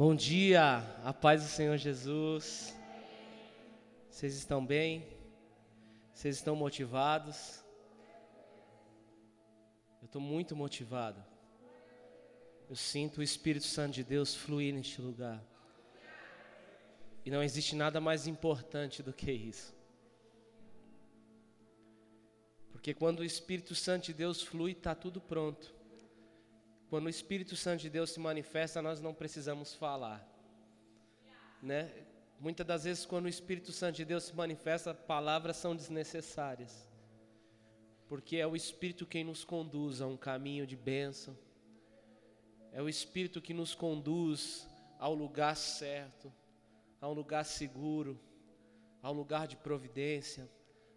Bom dia, a paz do Senhor Jesus. Vocês estão bem? Vocês estão motivados? Eu estou muito motivado. Eu sinto o Espírito Santo de Deus fluir neste lugar. E não existe nada mais importante do que isso. Porque quando o Espírito Santo de Deus flui, está tudo pronto. Quando o Espírito Santo de Deus se manifesta, nós não precisamos falar. Né? Muitas das vezes, quando o Espírito Santo de Deus se manifesta, palavras são desnecessárias. Porque é o Espírito quem nos conduz a um caminho de bênção. É o Espírito que nos conduz ao lugar certo, a um lugar seguro, a um lugar de providência,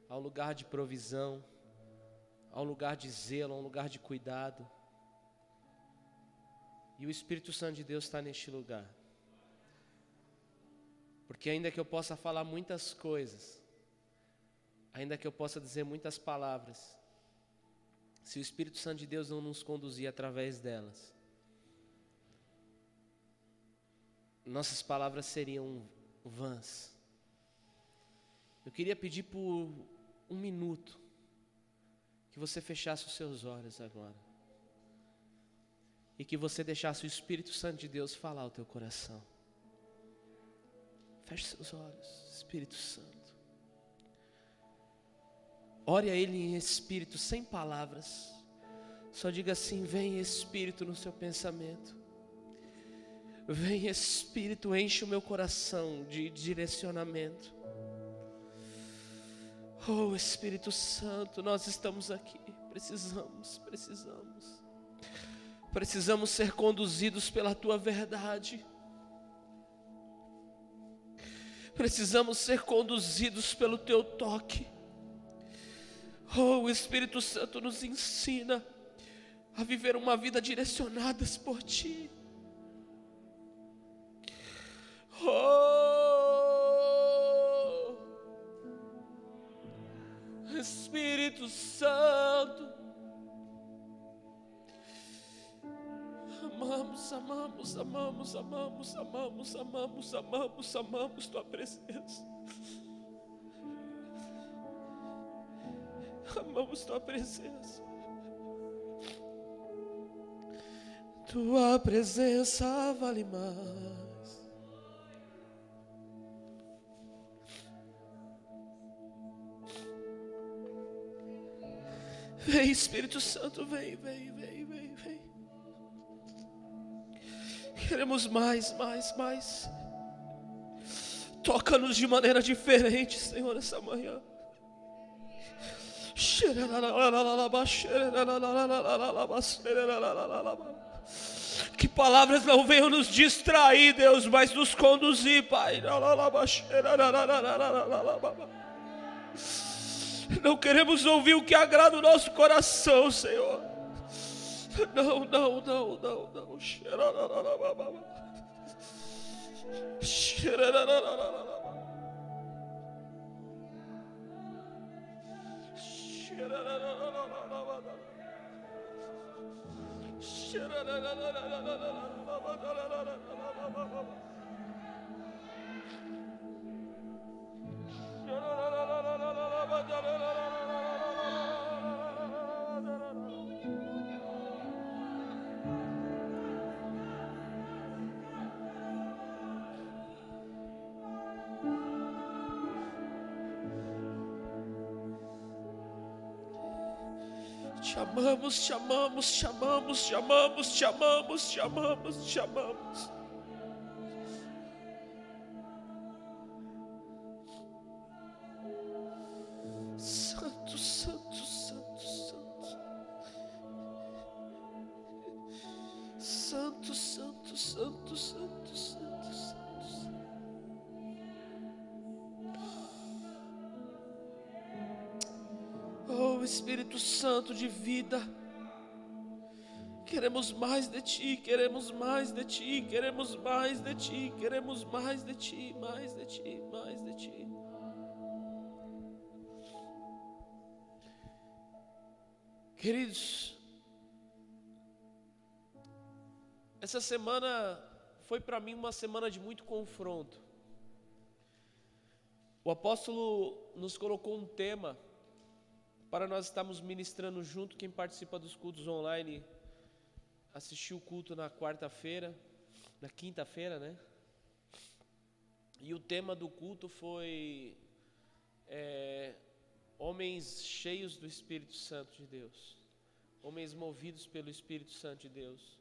a um lugar de provisão, a um lugar de zelo, a um lugar de cuidado. E o Espírito Santo de Deus está neste lugar. Porque ainda que eu possa falar muitas coisas, ainda que eu possa dizer muitas palavras, se o Espírito Santo de Deus não nos conduzir através delas, nossas palavras seriam vãs. Eu queria pedir por um minuto que você fechasse os seus olhos agora e que você deixasse o Espírito Santo de Deus falar ao teu coração. Feche seus olhos, Espírito Santo. Ore a Ele em espírito, sem palavras. Só diga assim: Vem Espírito no seu pensamento. Vem Espírito, enche o meu coração de direcionamento. Oh Espírito Santo, nós estamos aqui. Precisamos, precisamos. Precisamos ser conduzidos pela tua verdade. Precisamos ser conduzidos pelo teu toque. Oh, o Espírito Santo nos ensina a viver uma vida direcionadas por ti. Espírito Santo. Amamos, amamos, amamos, amamos, amamos, amamos, amamos, amamos Tua presença. Amamos Tua presença. Tua presença vale mais. Vem, Espírito Santo, vem, vem, vem, vem, vem. Queremos mais, mais, mais. Toca-nos de maneira diferente, Senhor, essa manhã. Que palavras não venham nos distrair, Deus, mas nos conduzir, Pai. Não queremos ouvir o que agrada o nosso coração, Senhor. Não, não, não, não, não. Chamamos, chamamos, chamamos, chamamos, chamamos, chamamos, chamamos. De ti, queremos mais de ti, queremos mais de ti, mais de ti, mais de ti. Queridos, essa semana foi para mim uma semana de muito confronto. O apóstolo nos colocou um tema para nós estarmos ministrando junto. Quem participa dos cultos online assistiu o culto na quarta-feira, na quinta-feira, né? E o tema do culto foi é, homens cheios do Espírito Santo de Deus, homens movidos pelo Espírito Santo de Deus.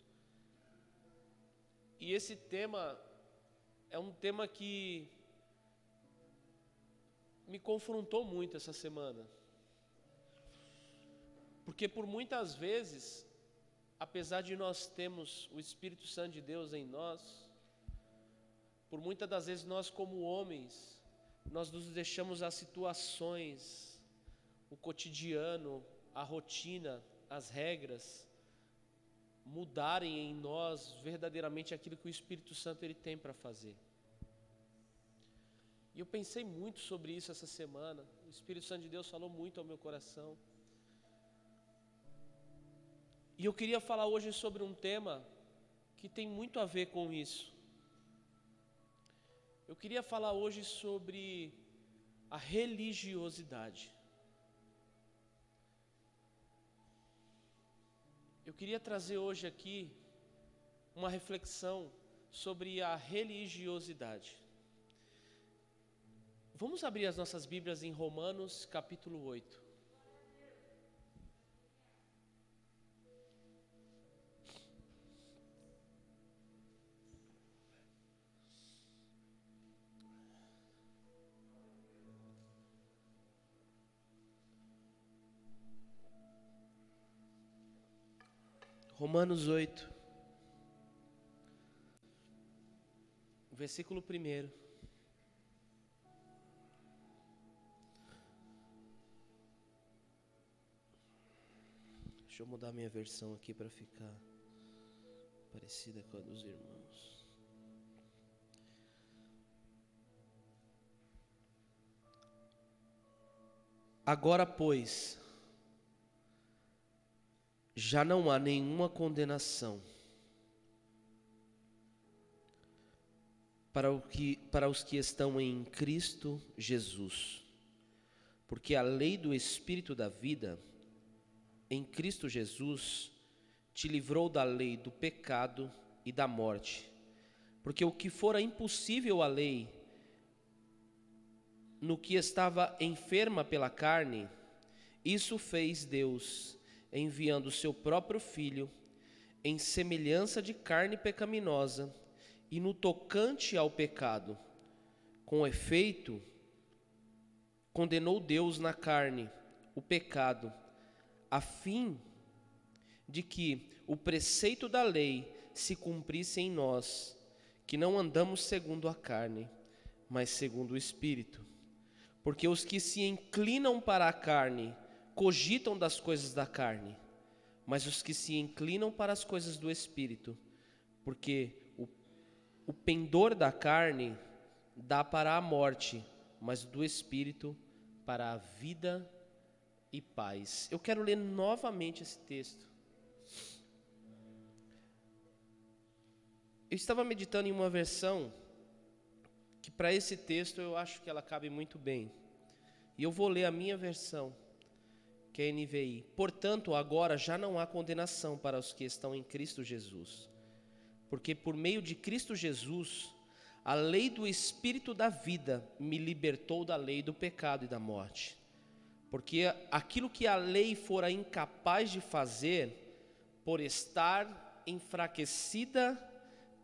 E esse tema é um tema que me confrontou muito essa semana. Porque por muitas vezes, apesar de nós termos o Espírito Santo de Deus em nós, por muitas das vezes nós como homens, nós nos deixamos as situações, o cotidiano, a rotina, as regras mudarem em nós verdadeiramente aquilo que o Espírito Santo ele tem para fazer. E eu pensei muito sobre isso essa semana. O Espírito Santo de Deus falou muito ao meu coração. E eu queria falar hoje sobre um tema que tem muito a ver com isso. Eu queria falar hoje sobre a religiosidade. Eu queria trazer hoje aqui uma reflexão sobre a religiosidade. Vamos abrir as nossas Bíblias em Romanos capítulo 8. Romanos 8, versículo 1. Deixa eu mudar minha versão aqui para ficar parecida com a dos irmãos. Agora, pois, já não há nenhuma condenação para, o que, para os que estão em Cristo Jesus, porque a lei do Espírito da vida em Cristo Jesus te livrou da lei do pecado e da morte. Porque o que fora impossível à lei, no que estava enferma pela carne, isso fez Deus, enviando o seu próprio Filho, em semelhança de carne pecaminosa, e no tocante ao pecado. Com efeito, condenou Deus na carne o pecado, a fim de que o preceito da lei se cumprisse em nós, que não andamos segundo a carne, mas segundo o Espírito. Porque os que se inclinam para a carne cogitam das coisas da carne, mas os que se inclinam para as coisas do Espírito, porque o, o pendor da carne dá para a morte, mas do Espírito para a vida e paz. Eu quero ler novamente esse texto. Eu estava meditando em uma versão que para esse texto eu acho que ela cabe muito bem. E eu vou ler a minha versão, que é a NVI. Portanto, agora já não há condenação para os que estão em Cristo Jesus. Porque por meio de Cristo Jesus, a lei do Espírito da vida me libertou da lei do pecado e da morte. Porque aquilo que a lei fora incapaz de fazer, por estar enfraquecida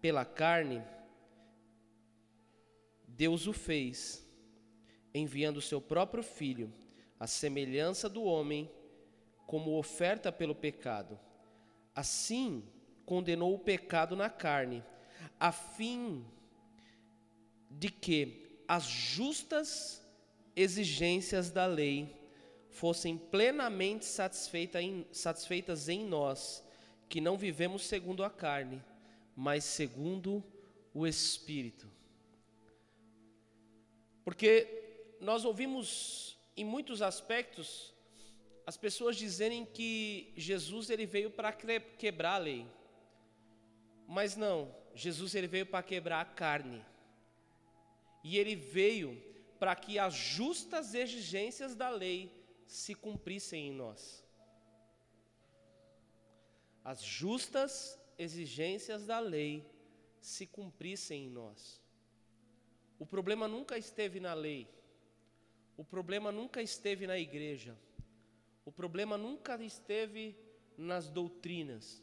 pela carne, Deus o fez, enviando o seu próprio filho, à semelhança do homem, como oferta pelo pecado. Assim, condenou o pecado na carne, a fim de que as justas exigências da lei fossem plenamente satisfeita em, satisfeitas em nós, que não vivemos segundo a carne, mas segundo o Espírito. Porque nós ouvimos em muitos aspectos as pessoas dizerem que Jesus ele veio para quebrar a lei. Mas não, Jesus ele veio para quebrar a carne. E ele veio para que as justas exigências da lei se cumprissem em nós. As justas exigências da lei se cumprissem em nós. O problema nunca esteve na lei. O problema nunca esteve na igreja. O problema nunca esteve nas doutrinas.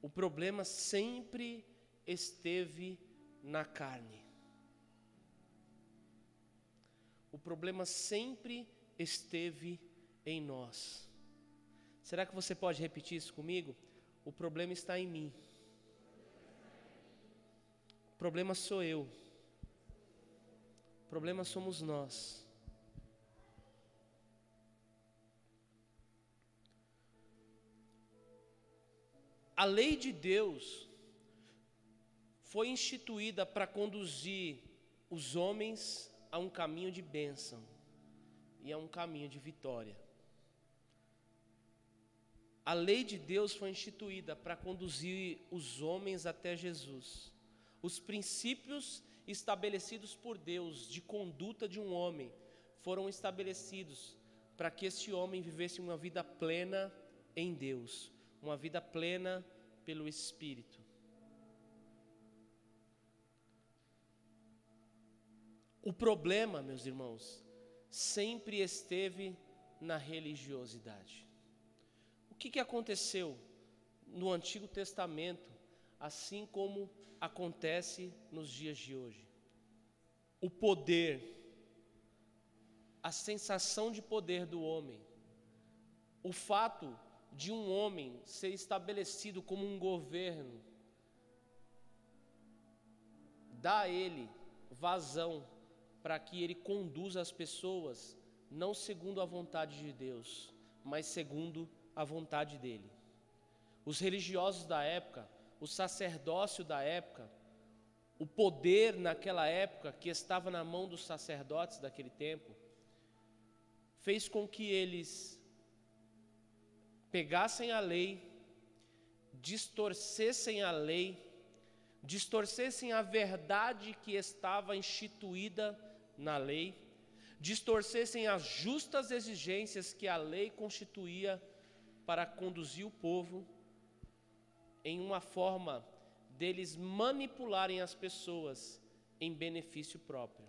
O problema sempre esteve na carne. O problema sempre esteve em nós. Será que você pode repetir isso comigo? O problema está em mim. O problema sou eu. Problema somos nós. A lei de Deus foi instituída para conduzir os homens a um caminho de bênção e a um caminho de vitória. A lei de Deus foi instituída para conduzir os homens até Jesus. Os princípios estabelecidos por Deus de conduta de um homem foram estabelecidos para que esse homem vivesse uma vida plena em Deus, uma vida plena pelo Espírito. O problema, meus irmãos, sempre esteve na religiosidade. O que, que aconteceu no Antigo Testamento, assim como acontece nos dias de hoje? O poder, a sensação de poder do homem, o fato de um homem ser estabelecido como um governo, dá a ele vazão para que ele conduza as pessoas não segundo a vontade de Deus, mas segundo a vontade dele. Os religiosos da época, o sacerdócio da época, o poder naquela época que estava na mão dos sacerdotes daquele tempo, fez com que eles pegassem a lei, distorcessem a lei, distorcessem a verdade que estava instituída na lei, distorcessem as justas exigências que a lei constituía para conduzir o povo em uma forma deles manipularem as pessoas em benefício próprio.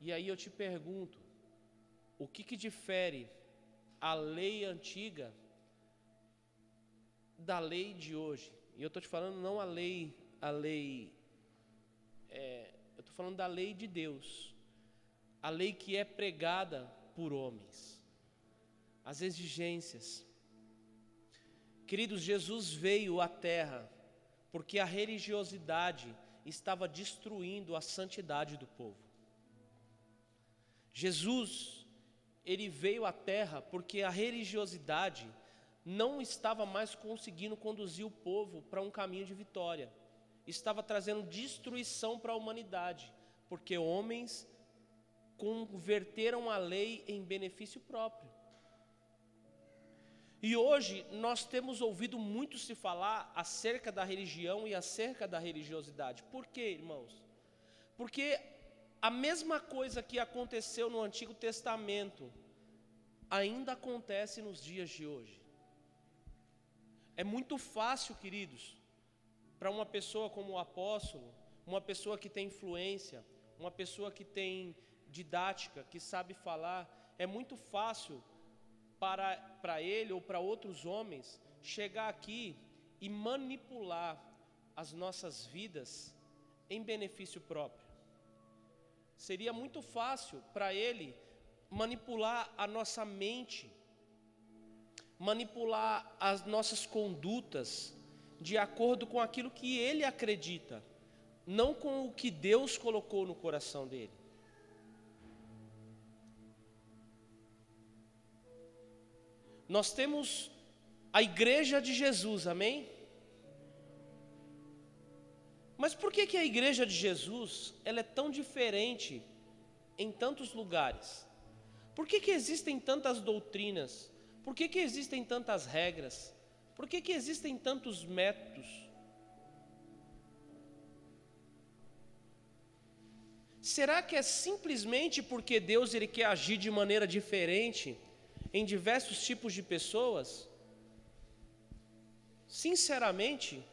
E aí eu te pergunto, o que, que difere a lei antiga da lei de hoje? E eu estou te falando não a lei, a lei é, eu estou falando da lei de Deus, a lei que é pregada por homens, as exigências. Queridos, Jesus veio à terra porque a religiosidade estava destruindo a santidade do povo. Jesus, ele veio à terra porque a religiosidade não estava mais conseguindo conduzir o povo para um caminho de vitória estava trazendo destruição para a humanidade, porque homens converteram a lei em benefício próprio. E hoje nós temos ouvido muito se falar acerca da religião e acerca da religiosidade. Por quê, irmãos? Porque a mesma coisa que aconteceu no Antigo Testamento ainda acontece nos dias de hoje. É muito fácil, queridos, para uma pessoa como o apóstolo, uma pessoa que tem influência, uma pessoa que tem didática, que sabe falar, é muito fácil para, para ele ou para outros homens chegar aqui e manipular as nossas vidas em benefício próprio. Seria muito fácil para ele manipular a nossa mente, manipular as nossas condutas, de acordo com aquilo que ele acredita, não com o que Deus colocou no coração dele. Nós temos a igreja de Jesus, amém? Mas por que, que a igreja de Jesus ela é tão diferente em tantos lugares? Por que, que existem tantas doutrinas? Por que, que existem tantas regras? Por que, que existem tantos métodos? Será que é simplesmente porque Deus ele quer agir de maneira diferente em diversos tipos de pessoas? Sinceramente,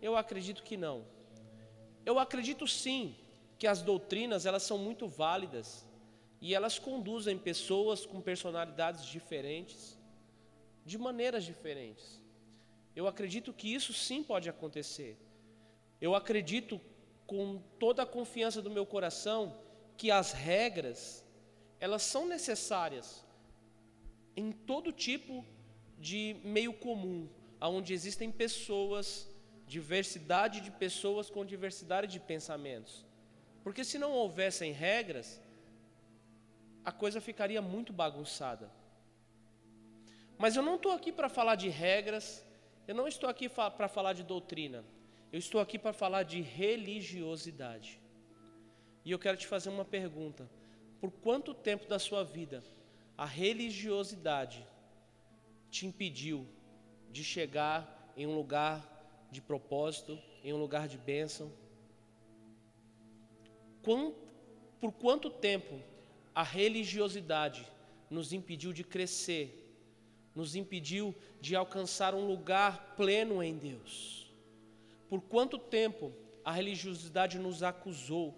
eu acredito que não. Eu acredito sim que as doutrinas elas são muito válidas e elas conduzem pessoas com personalidades diferentes de maneiras diferentes. Eu acredito que isso sim pode acontecer. Eu acredito com toda a confiança do meu coração que as regras elas são necessárias em todo tipo de meio comum, onde existem pessoas, diversidade de pessoas com diversidade de pensamentos. Porque se não houvessem regras, a coisa ficaria muito bagunçada. Mas eu não estou aqui para falar de regras, eu não estou aqui fa para falar de doutrina, eu estou aqui para falar de religiosidade. E eu quero te fazer uma pergunta: por quanto tempo da sua vida a religiosidade te impediu de chegar em um lugar de propósito, em um lugar de bênção? por quanto tempo a religiosidade nos impediu de crescer, nos impediu de alcançar um lugar pleno em Deus. Por quanto tempo a religiosidade nos acusou?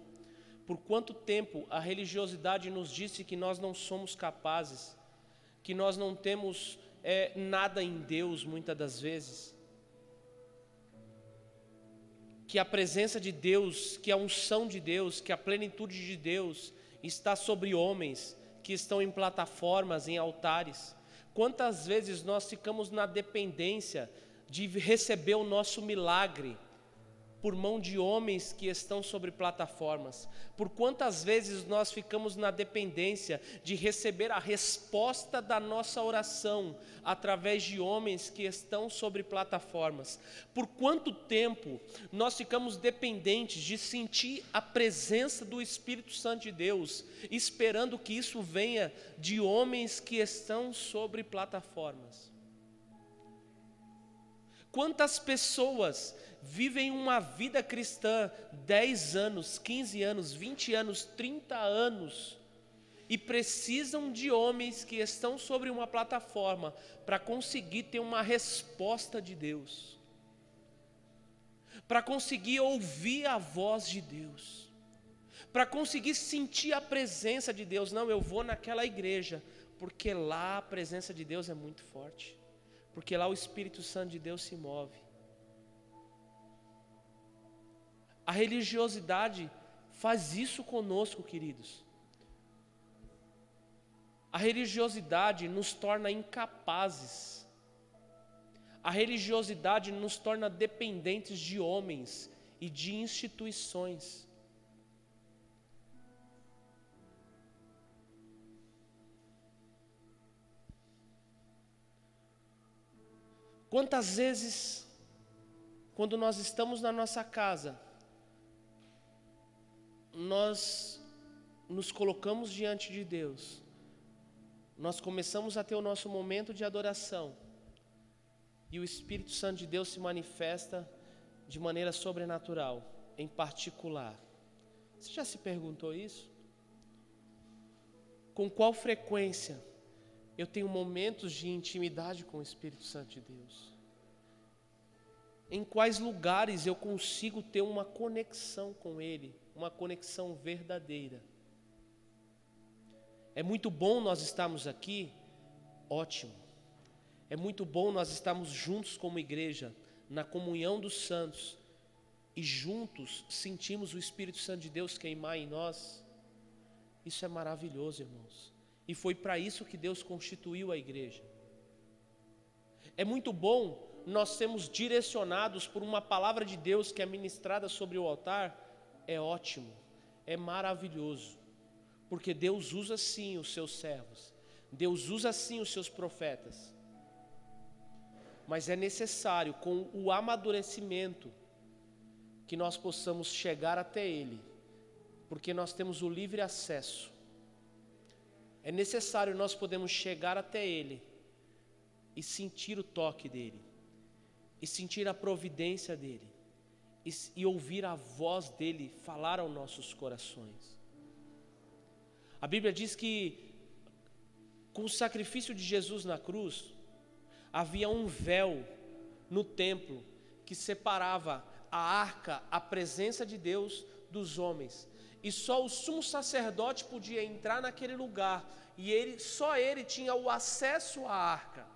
Por quanto tempo a religiosidade nos disse que nós não somos capazes, que nós não temos é, nada em Deus, muitas das vezes? Que a presença de Deus, que a unção de Deus, que a plenitude de Deus está sobre homens que estão em plataformas, em altares. Quantas vezes nós ficamos na dependência de receber o nosso milagre por mão de homens que estão sobre plataformas. Por quantas vezes nós ficamos na dependência de receber a resposta da nossa oração através de homens que estão sobre plataformas? Por quanto tempo nós ficamos dependentes de sentir a presença do Espírito Santo de Deus, esperando que isso venha de homens que estão sobre plataformas? Quantas pessoas vivem uma vida cristã 10 anos, 15 anos, 20 anos, 30 anos e precisam de homens que estão sobre uma plataforma para conseguir ter uma resposta de Deus, para conseguir ouvir a voz de Deus, para conseguir sentir a presença de Deus. Não, eu vou naquela igreja, porque lá a presença de Deus é muito forte, porque lá o Espírito Santo de Deus se move. A religiosidade faz isso conosco, queridos. A religiosidade nos torna incapazes. A religiosidade nos torna dependentes de homens e de instituições. Quantas vezes, quando nós estamos na nossa casa, nós nos colocamos diante de Deus, nós começamos a ter o nosso momento de adoração, e o Espírito Santo de Deus se manifesta de maneira sobrenatural, em particular. Você já se perguntou isso? Com qual frequência eu tenho momentos de intimidade com o Espírito Santo de Deus? Em quais lugares eu consigo ter uma conexão com Ele? Uma conexão verdadeira. É muito bom nós estarmos aqui, ótimo. É muito bom nós estarmos juntos como igreja, na comunhão dos santos, e juntos sentimos o Espírito Santo de Deus queimar em nós. Isso é maravilhoso, irmãos. E foi para isso que Deus constituiu a igreja. É muito bom nós sermos direcionados por uma palavra de Deus que é ministrada sobre o altar é ótimo, é maravilhoso, porque Deus usa sim os seus servos, Deus usa sim os seus profetas, mas é necessário, com o amadurecimento, que nós possamos chegar até Ele, porque nós temos o livre acesso. É necessário nós podemos chegar até Ele e sentir o toque dEle, e sentir a providência dEle, e, e ouvir a voz dEle falar aos nossos corações. A Bíblia diz que com o sacrifício de Jesus na cruz, havia um véu no templo que separava a arca, a presença de Deus, dos homens. E só o sumo sacerdote podia entrar naquele lugar, e ele, só ele tinha o acesso à arca.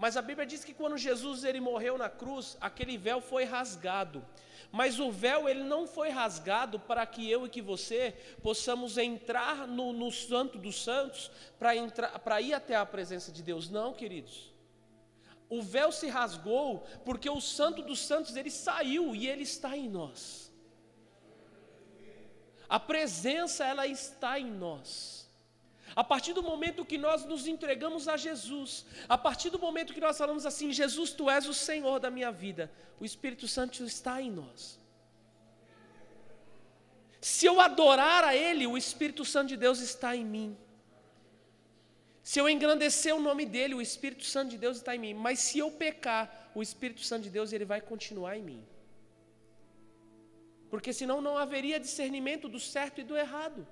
Mas a Bíblia diz que quando Jesus ele morreu na cruz, aquele véu foi rasgado. Mas o véu ele não foi rasgado para que eu e que você possamos entrar no, no Santo dos Santos para ir até a presença de Deus. Não, queridos. O véu se rasgou porque o Santo dos Santos ele saiu e ele está em nós. A presença ela está em nós. A partir do momento que nós nos entregamos a Jesus, a partir do momento que nós falamos assim, Jesus, tu és o Senhor da minha vida, o Espírito Santo está em nós. Se eu adorar a Ele, o Espírito Santo de Deus está em mim. Se eu engrandecer o nome dele, o Espírito Santo de Deus está em mim. Mas se eu pecar, o Espírito Santo de Deus ele vai continuar em mim. Porque senão não haveria discernimento do certo e do errado.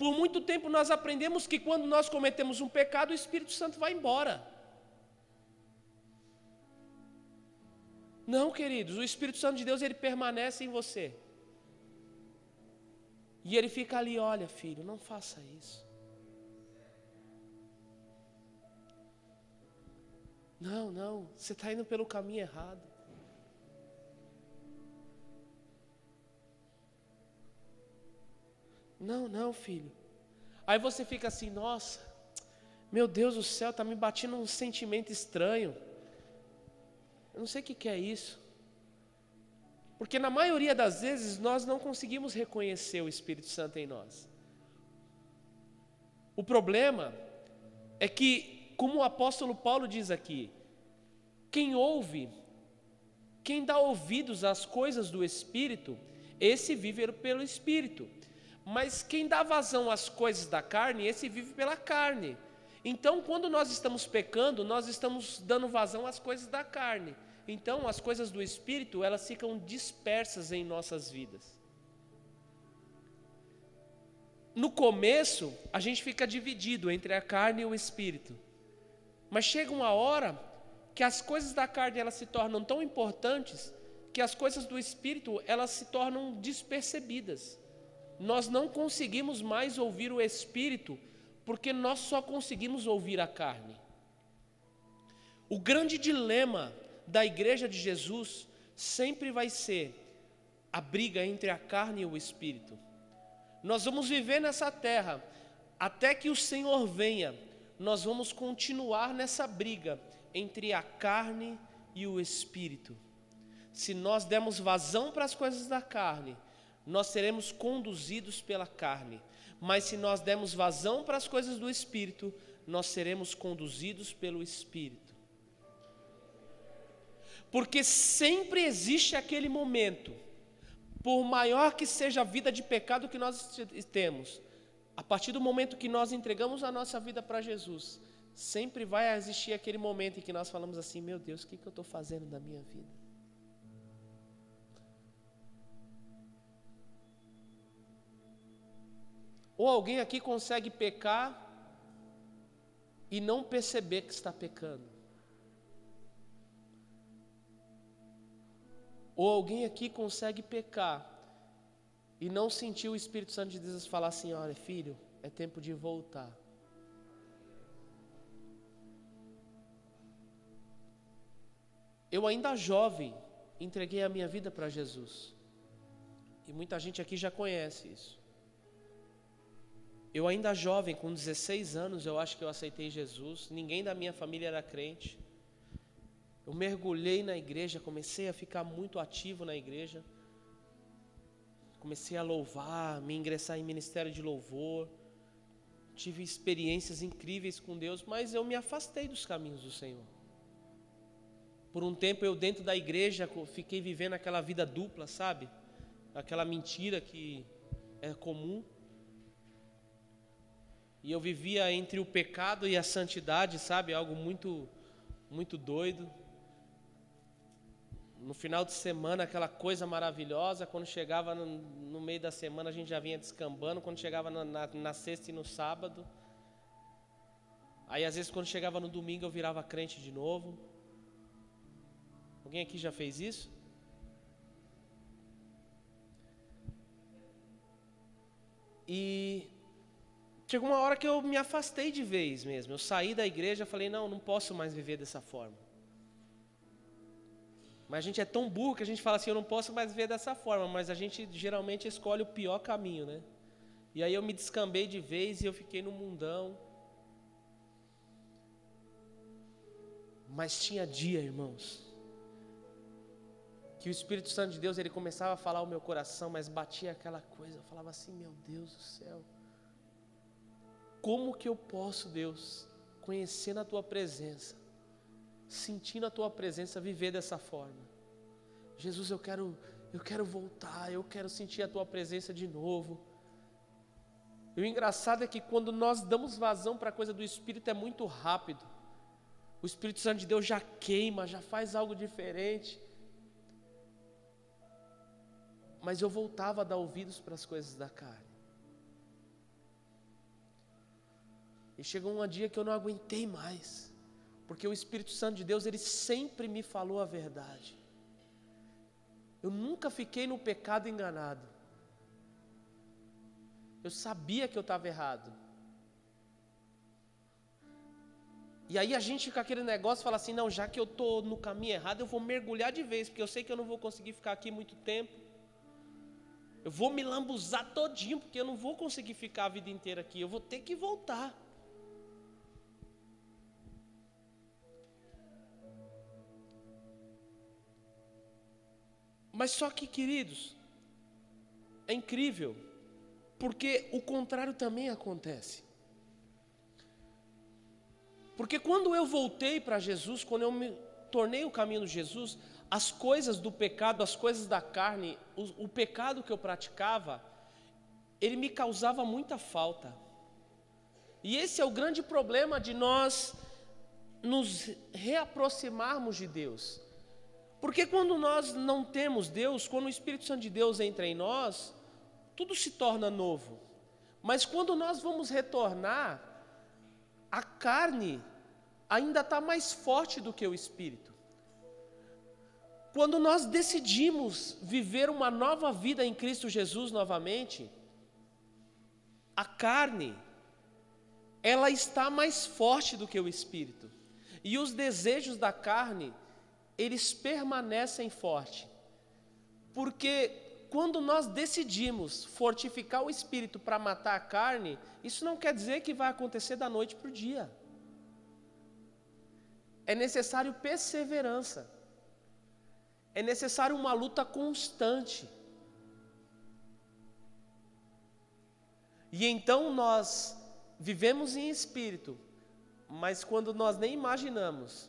Por muito tempo nós aprendemos que quando nós cometemos um pecado, o Espírito Santo vai embora. Não, queridos, o Espírito Santo de Deus ele permanece em você. E ele fica ali, olha, filho, não faça isso. Não, não, você está indo pelo caminho errado. Não, não, filho. Aí você fica assim, nossa, meu Deus do céu, está me batendo um sentimento estranho. Eu não sei o que, que é isso. Porque na maioria das vezes nós não conseguimos reconhecer o Espírito Santo em nós. O problema é que, como o apóstolo Paulo diz aqui, quem ouve, quem dá ouvidos às coisas do Espírito, esse vive pelo Espírito. Mas quem dá vazão às coisas da carne, esse vive pela carne. Então, quando nós estamos pecando, nós estamos dando vazão às coisas da carne. Então, as coisas do espírito, elas ficam dispersas em nossas vidas. No começo, a gente fica dividido entre a carne e o espírito. Mas chega uma hora que as coisas da carne elas se tornam tão importantes que as coisas do espírito elas se tornam despercebidas. Nós não conseguimos mais ouvir o espírito porque nós só conseguimos ouvir a carne. O grande dilema da igreja de Jesus sempre vai ser a briga entre a carne e o espírito. Nós vamos viver nessa terra até que o Senhor venha. Nós vamos continuar nessa briga entre a carne e o espírito. Se nós demos vazão para as coisas da carne, nós seremos conduzidos pela carne. Mas se nós demos vazão para as coisas do espírito, nós seremos conduzidos pelo espírito. Porque sempre existe aquele momento, por maior que seja a vida de pecado que nós temos, a partir do momento que nós entregamos a nossa vida para Jesus, sempre vai existir aquele momento em que nós falamos assim: meu Deus, o que, que eu estou fazendo da minha vida? Ou alguém aqui consegue pecar e não perceber que está pecando? Ou alguém aqui consegue pecar e não sentir o Espírito Santo de Deus falar assim: olha, filho, é tempo de voltar. Eu, ainda jovem, entreguei a minha vida para Jesus. E muita gente aqui já conhece isso. Eu, ainda jovem, com 16 anos, eu acho que eu aceitei Jesus. Ninguém da minha família era crente. Eu mergulhei na igreja, comecei a ficar muito ativo na igreja. Comecei a louvar, me ingressar em ministério de louvor. Tive experiências incríveis com Deus, mas eu me afastei dos caminhos do Senhor. Por um tempo eu dentro da igreja fiquei vivendo aquela vida dupla, sabe? Aquela mentira que é comum. E eu vivia entre o pecado e a santidade, sabe? Algo muito muito doido. No final de semana, aquela coisa maravilhosa. Quando chegava no, no meio da semana, a gente já vinha descambando. Quando chegava na, na, na sexta e no sábado. Aí, às vezes, quando chegava no domingo, eu virava crente de novo. Alguém aqui já fez isso? E chegou uma hora que eu me afastei de vez mesmo. Eu saí da igreja e falei: não, não posso mais viver dessa forma. Mas a gente é tão burro que a gente fala assim: eu não posso mais viver dessa forma. Mas a gente geralmente escolhe o pior caminho, né? E aí eu me descambei de vez e eu fiquei no mundão. Mas tinha dia, irmãos, que o Espírito Santo de Deus ele começava a falar ao meu coração, mas batia aquela coisa. Eu falava assim: meu Deus do céu. Como que eu posso, Deus, conhecendo a tua presença, sentindo a tua presença, viver dessa forma? Jesus, eu quero, eu quero voltar, eu quero sentir a tua presença de novo. E o engraçado é que quando nós damos vazão para a coisa do Espírito é muito rápido. O Espírito Santo de Deus já queima, já faz algo diferente. Mas eu voltava a dar ouvidos para as coisas da carne. E chegou um dia que eu não aguentei mais, porque o Espírito Santo de Deus, ele sempre me falou a verdade. Eu nunca fiquei no pecado enganado. Eu sabia que eu estava errado. E aí a gente com aquele negócio fala assim, não, já que eu estou no caminho errado, eu vou mergulhar de vez, porque eu sei que eu não vou conseguir ficar aqui muito tempo. Eu vou me lambuzar todinho, porque eu não vou conseguir ficar a vida inteira aqui, eu vou ter que voltar. Mas só que, queridos, é incrível, porque o contrário também acontece. Porque quando eu voltei para Jesus, quando eu me tornei o caminho de Jesus, as coisas do pecado, as coisas da carne, o, o pecado que eu praticava, ele me causava muita falta. E esse é o grande problema de nós nos reaproximarmos de Deus. Porque quando nós não temos Deus, quando o Espírito Santo de Deus entra em nós, tudo se torna novo. Mas quando nós vamos retornar, a carne ainda está mais forte do que o Espírito. Quando nós decidimos viver uma nova vida em Cristo Jesus novamente, a carne, ela está mais forte do que o Espírito. E os desejos da carne, eles permanecem fortes. Porque quando nós decidimos fortificar o espírito para matar a carne, isso não quer dizer que vai acontecer da noite para o dia. É necessário perseverança. É necessário uma luta constante. E então nós vivemos em espírito, mas quando nós nem imaginamos,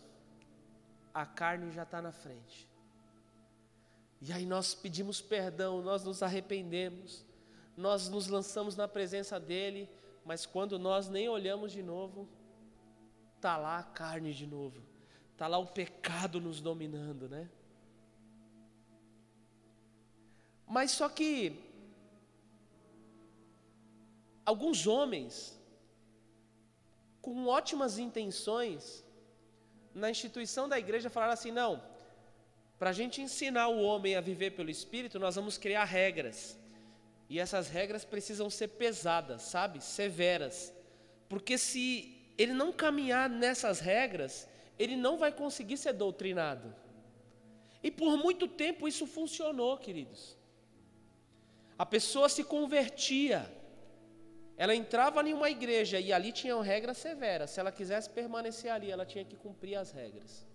a carne já está na frente. E aí nós pedimos perdão, nós nos arrependemos, nós nos lançamos na presença dEle, mas quando nós nem olhamos de novo, está lá a carne de novo, está lá o pecado nos dominando, né? Mas só que alguns homens, com ótimas intenções, na instituição da igreja falaram assim: não, para a gente ensinar o homem a viver pelo Espírito, nós vamos criar regras. E essas regras precisam ser pesadas, sabe? Severas. Porque se ele não caminhar nessas regras, ele não vai conseguir ser doutrinado. E por muito tempo isso funcionou, queridos. A pessoa se convertia, ela entrava em uma igreja e ali tinham regras severas. Se ela quisesse permanecer ali, ela tinha que cumprir as regras.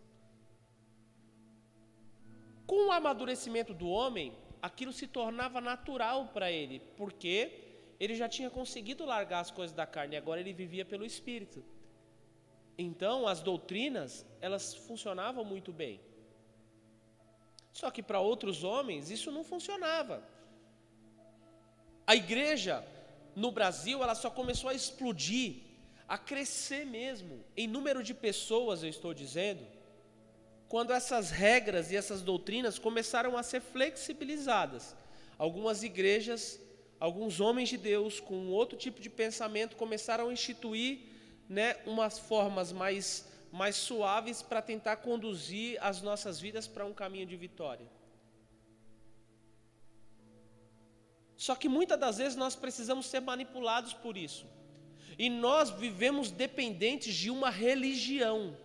Com o amadurecimento do homem, aquilo se tornava natural para ele, porque ele já tinha conseguido largar as coisas da carne, agora ele vivia pelo espírito. Então, as doutrinas, elas funcionavam muito bem. Só que para outros homens isso não funcionava. A igreja no Brasil, ela só começou a explodir, a crescer mesmo, em número de pessoas, eu estou dizendo, quando essas regras e essas doutrinas começaram a ser flexibilizadas. Algumas igrejas, alguns homens de Deus com outro tipo de pensamento começaram a instituir né, umas formas mais, mais suaves para tentar conduzir as nossas vidas para um caminho de vitória. Só que muitas das vezes nós precisamos ser manipulados por isso. E nós vivemos dependentes de uma religião.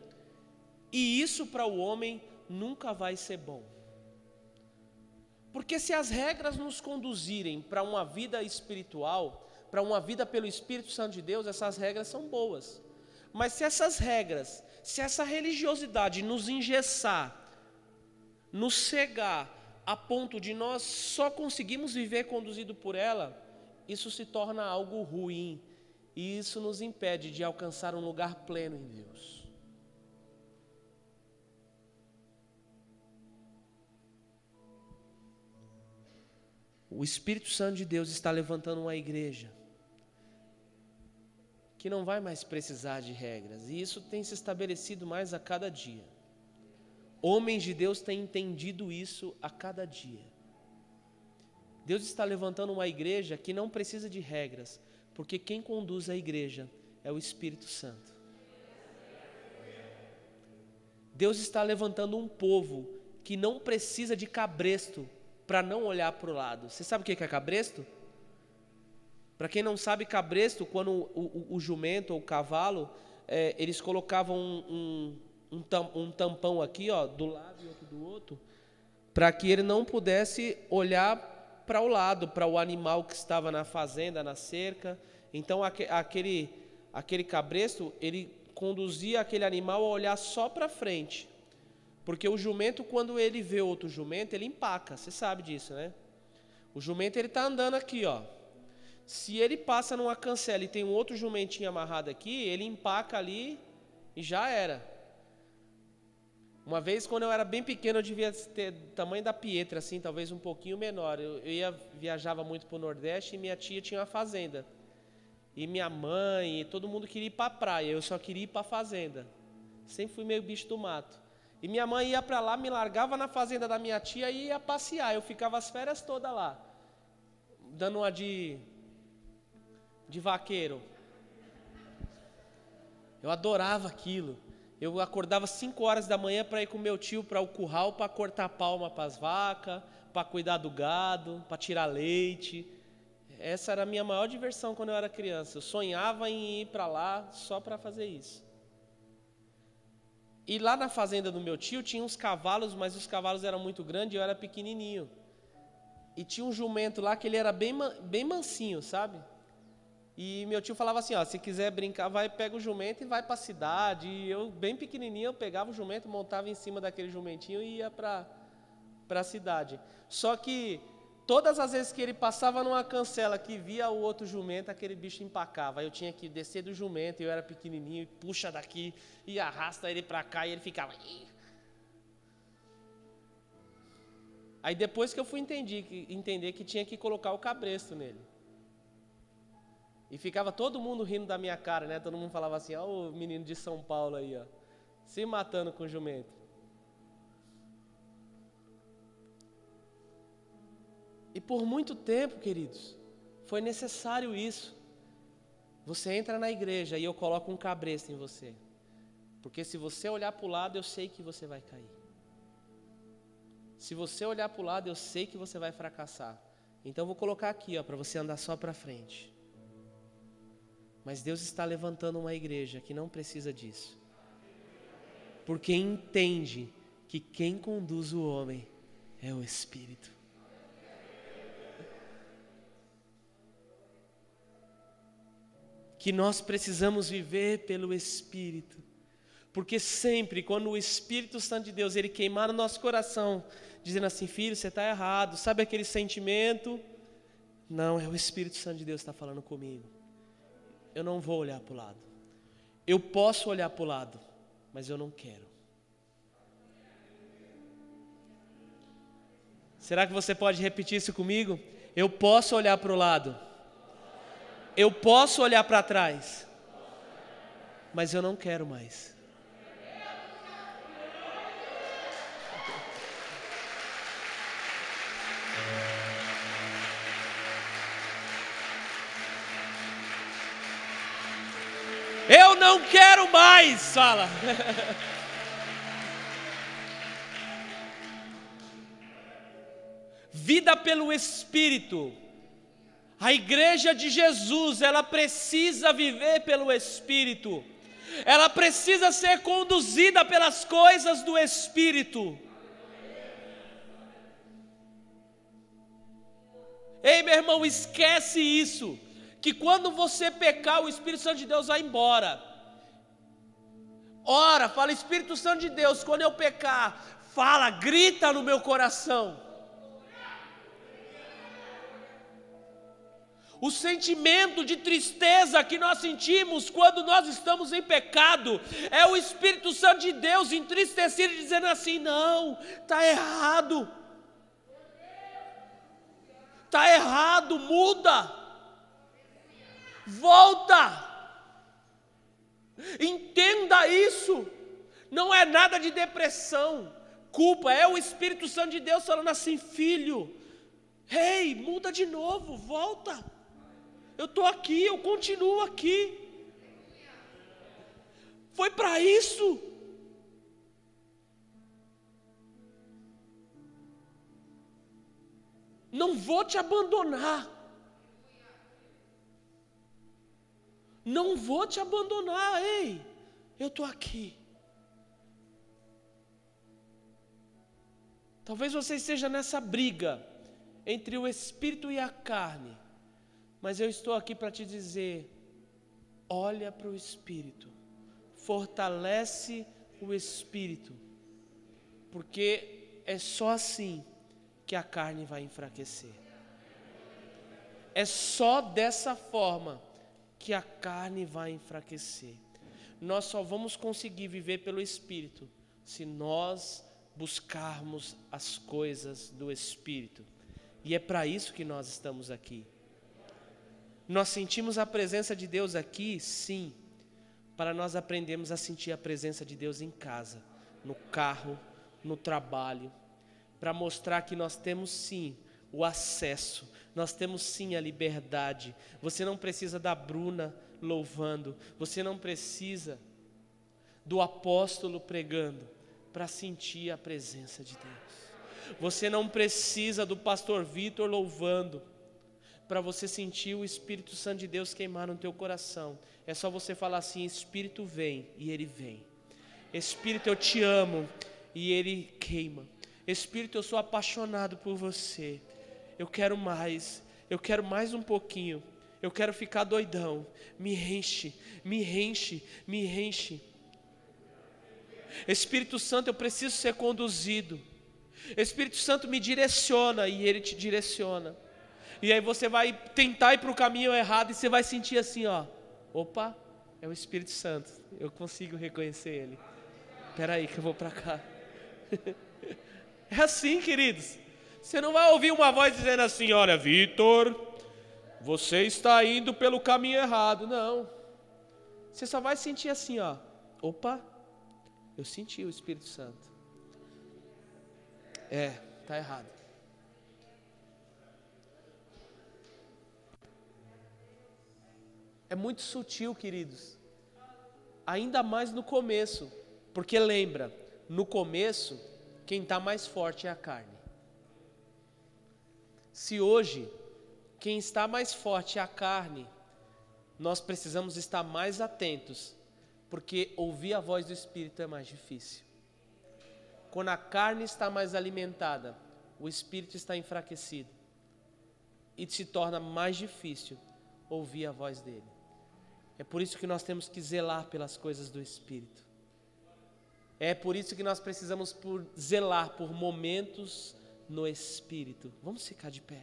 E isso para o homem nunca vai ser bom. Porque se as regras nos conduzirem para uma vida espiritual, para uma vida pelo Espírito Santo de Deus, essas regras são boas. Mas se essas regras, se essa religiosidade nos engessar, nos cegar, a ponto de nós só conseguimos viver conduzido por ela, isso se torna algo ruim. E isso nos impede de alcançar um lugar pleno em Deus. O Espírito Santo de Deus está levantando uma igreja que não vai mais precisar de regras, e isso tem se estabelecido mais a cada dia. Homens de Deus têm entendido isso a cada dia. Deus está levantando uma igreja que não precisa de regras, porque quem conduz a igreja é o Espírito Santo. Deus está levantando um povo que não precisa de cabresto para não olhar para o lado. Você sabe o que é cabresto? Para quem não sabe, cabresto, quando o, o, o jumento ou o cavalo, é, eles colocavam um, um, um, tam, um tampão aqui, ó, do lado e outro do outro, para que ele não pudesse olhar para o lado, para o animal que estava na fazenda, na cerca. Então, aquele, aquele cabresto, ele conduzia aquele animal a olhar só para frente. Porque o jumento, quando ele vê outro jumento, ele empaca. Você sabe disso, né? O jumento, ele está andando aqui, ó. Se ele passa numa cancela e tem um outro jumentinho amarrado aqui, ele empaca ali e já era. Uma vez, quando eu era bem pequeno, eu devia ter tamanho da Pietra, assim, talvez um pouquinho menor. Eu, eu ia, viajava muito para o Nordeste e minha tia tinha uma fazenda. E minha mãe, e todo mundo queria ir para a praia, eu só queria ir para a fazenda. Sempre fui meio bicho do mato. E minha mãe ia para lá, me largava na fazenda da minha tia e ia passear. Eu ficava as férias todas lá, dando uma de de vaqueiro. Eu adorava aquilo. Eu acordava 5 horas da manhã para ir com meu tio para o curral para cortar palma para as vacas, para cuidar do gado, para tirar leite. Essa era a minha maior diversão quando eu era criança. Eu sonhava em ir para lá só para fazer isso. E lá na fazenda do meu tio tinha uns cavalos, mas os cavalos eram muito grandes e eu era pequenininho. E tinha um jumento lá que ele era bem, bem mansinho, sabe? E meu tio falava assim, ó, se quiser brincar, vai pega o jumento e vai para a cidade. E eu bem pequenininho, eu pegava o jumento, montava em cima daquele jumentinho e ia para a cidade. Só que todas as vezes que ele passava numa cancela que via o outro jumento, aquele bicho empacava. Eu tinha que descer do jumento, eu era pequenininho, puxa daqui e arrasta ele para cá e ele ficava Aí depois que eu fui entender que, entender que tinha que colocar o cabresto nele. E ficava todo mundo rindo da minha cara, né? Todo mundo falava assim, ó, o menino de São Paulo aí, ó, se matando com o jumento. E por muito tempo, queridos, foi necessário isso. Você entra na igreja e eu coloco um cabresto em você. Porque se você olhar para o lado, eu sei que você vai cair. Se você olhar para o lado, eu sei que você vai fracassar. Então vou colocar aqui, para você andar só para frente. Mas Deus está levantando uma igreja que não precisa disso. Porque entende que quem conduz o homem é o Espírito. Que nós precisamos viver pelo Espírito. Porque sempre, quando o Espírito Santo de Deus ele queimar no nosso coração, dizendo assim, filho, você está errado, sabe aquele sentimento? Não, é o Espírito Santo de Deus que está falando comigo eu não vou olhar para o lado. Eu posso olhar para o lado, mas eu não quero. Será que você pode repetir isso comigo? Eu posso olhar para o lado. Eu posso olhar para trás. Mas eu não quero mais. Não quero mais, fala. Vida pelo Espírito. A igreja de Jesus, ela precisa viver pelo Espírito. Ela precisa ser conduzida pelas coisas do Espírito. Ei, meu irmão, esquece isso que quando você pecar, o Espírito Santo de Deus vai embora. Ora, fala Espírito Santo de Deus, quando eu pecar, fala, grita no meu coração. O sentimento de tristeza que nós sentimos quando nós estamos em pecado é o Espírito Santo de Deus entristecido, dizendo assim: não, está errado, está errado, muda. Volta! Entenda isso. Não é nada de depressão, culpa, é o Espírito Santo de Deus falando assim: filho, ei, muda de novo, volta. Eu estou aqui, eu continuo aqui. Foi para isso. Não vou te abandonar. Não vou te abandonar, ei, eu estou aqui. Talvez você esteja nessa briga entre o espírito e a carne, mas eu estou aqui para te dizer: olha para o espírito, fortalece o espírito, porque é só assim que a carne vai enfraquecer. É só dessa forma que a carne vai enfraquecer. Nós só vamos conseguir viver pelo Espírito se nós buscarmos as coisas do Espírito. E é para isso que nós estamos aqui. Nós sentimos a presença de Deus aqui, sim, para nós aprendermos a sentir a presença de Deus em casa, no carro, no trabalho, para mostrar que nós temos sim o acesso, nós temos sim a liberdade. Você não precisa da Bruna louvando, você não precisa do apóstolo pregando para sentir a presença de Deus. Você não precisa do pastor Vitor louvando para você sentir o Espírito Santo de Deus queimar no teu coração. É só você falar assim: Espírito vem, e ele vem. Espírito, eu te amo, e ele queima. Espírito, eu sou apaixonado por você eu quero mais, eu quero mais um pouquinho, eu quero ficar doidão. Me enche, me enche, me enche. Espírito Santo, eu preciso ser conduzido. Espírito Santo me direciona e ele te direciona. E aí você vai tentar ir para o caminho errado e você vai sentir assim, ó. Opa, é o Espírito Santo. Eu consigo reconhecer ele. Espera aí que eu vou para cá. É assim, queridos. Você não vai ouvir uma voz dizendo assim: Olha, Vitor, você está indo pelo caminho errado. Não. Você só vai sentir assim: ó, opa, eu senti o Espírito Santo. É, tá errado. É muito sutil, queridos. Ainda mais no começo. Porque lembra, no começo, quem está mais forte é a carne. Se hoje quem está mais forte é a carne, nós precisamos estar mais atentos, porque ouvir a voz do Espírito é mais difícil. Quando a carne está mais alimentada, o espírito está enfraquecido e se torna mais difícil ouvir a voz dele. É por isso que nós temos que zelar pelas coisas do espírito. É por isso que nós precisamos por zelar por momentos no Espírito. Vamos ficar de pé.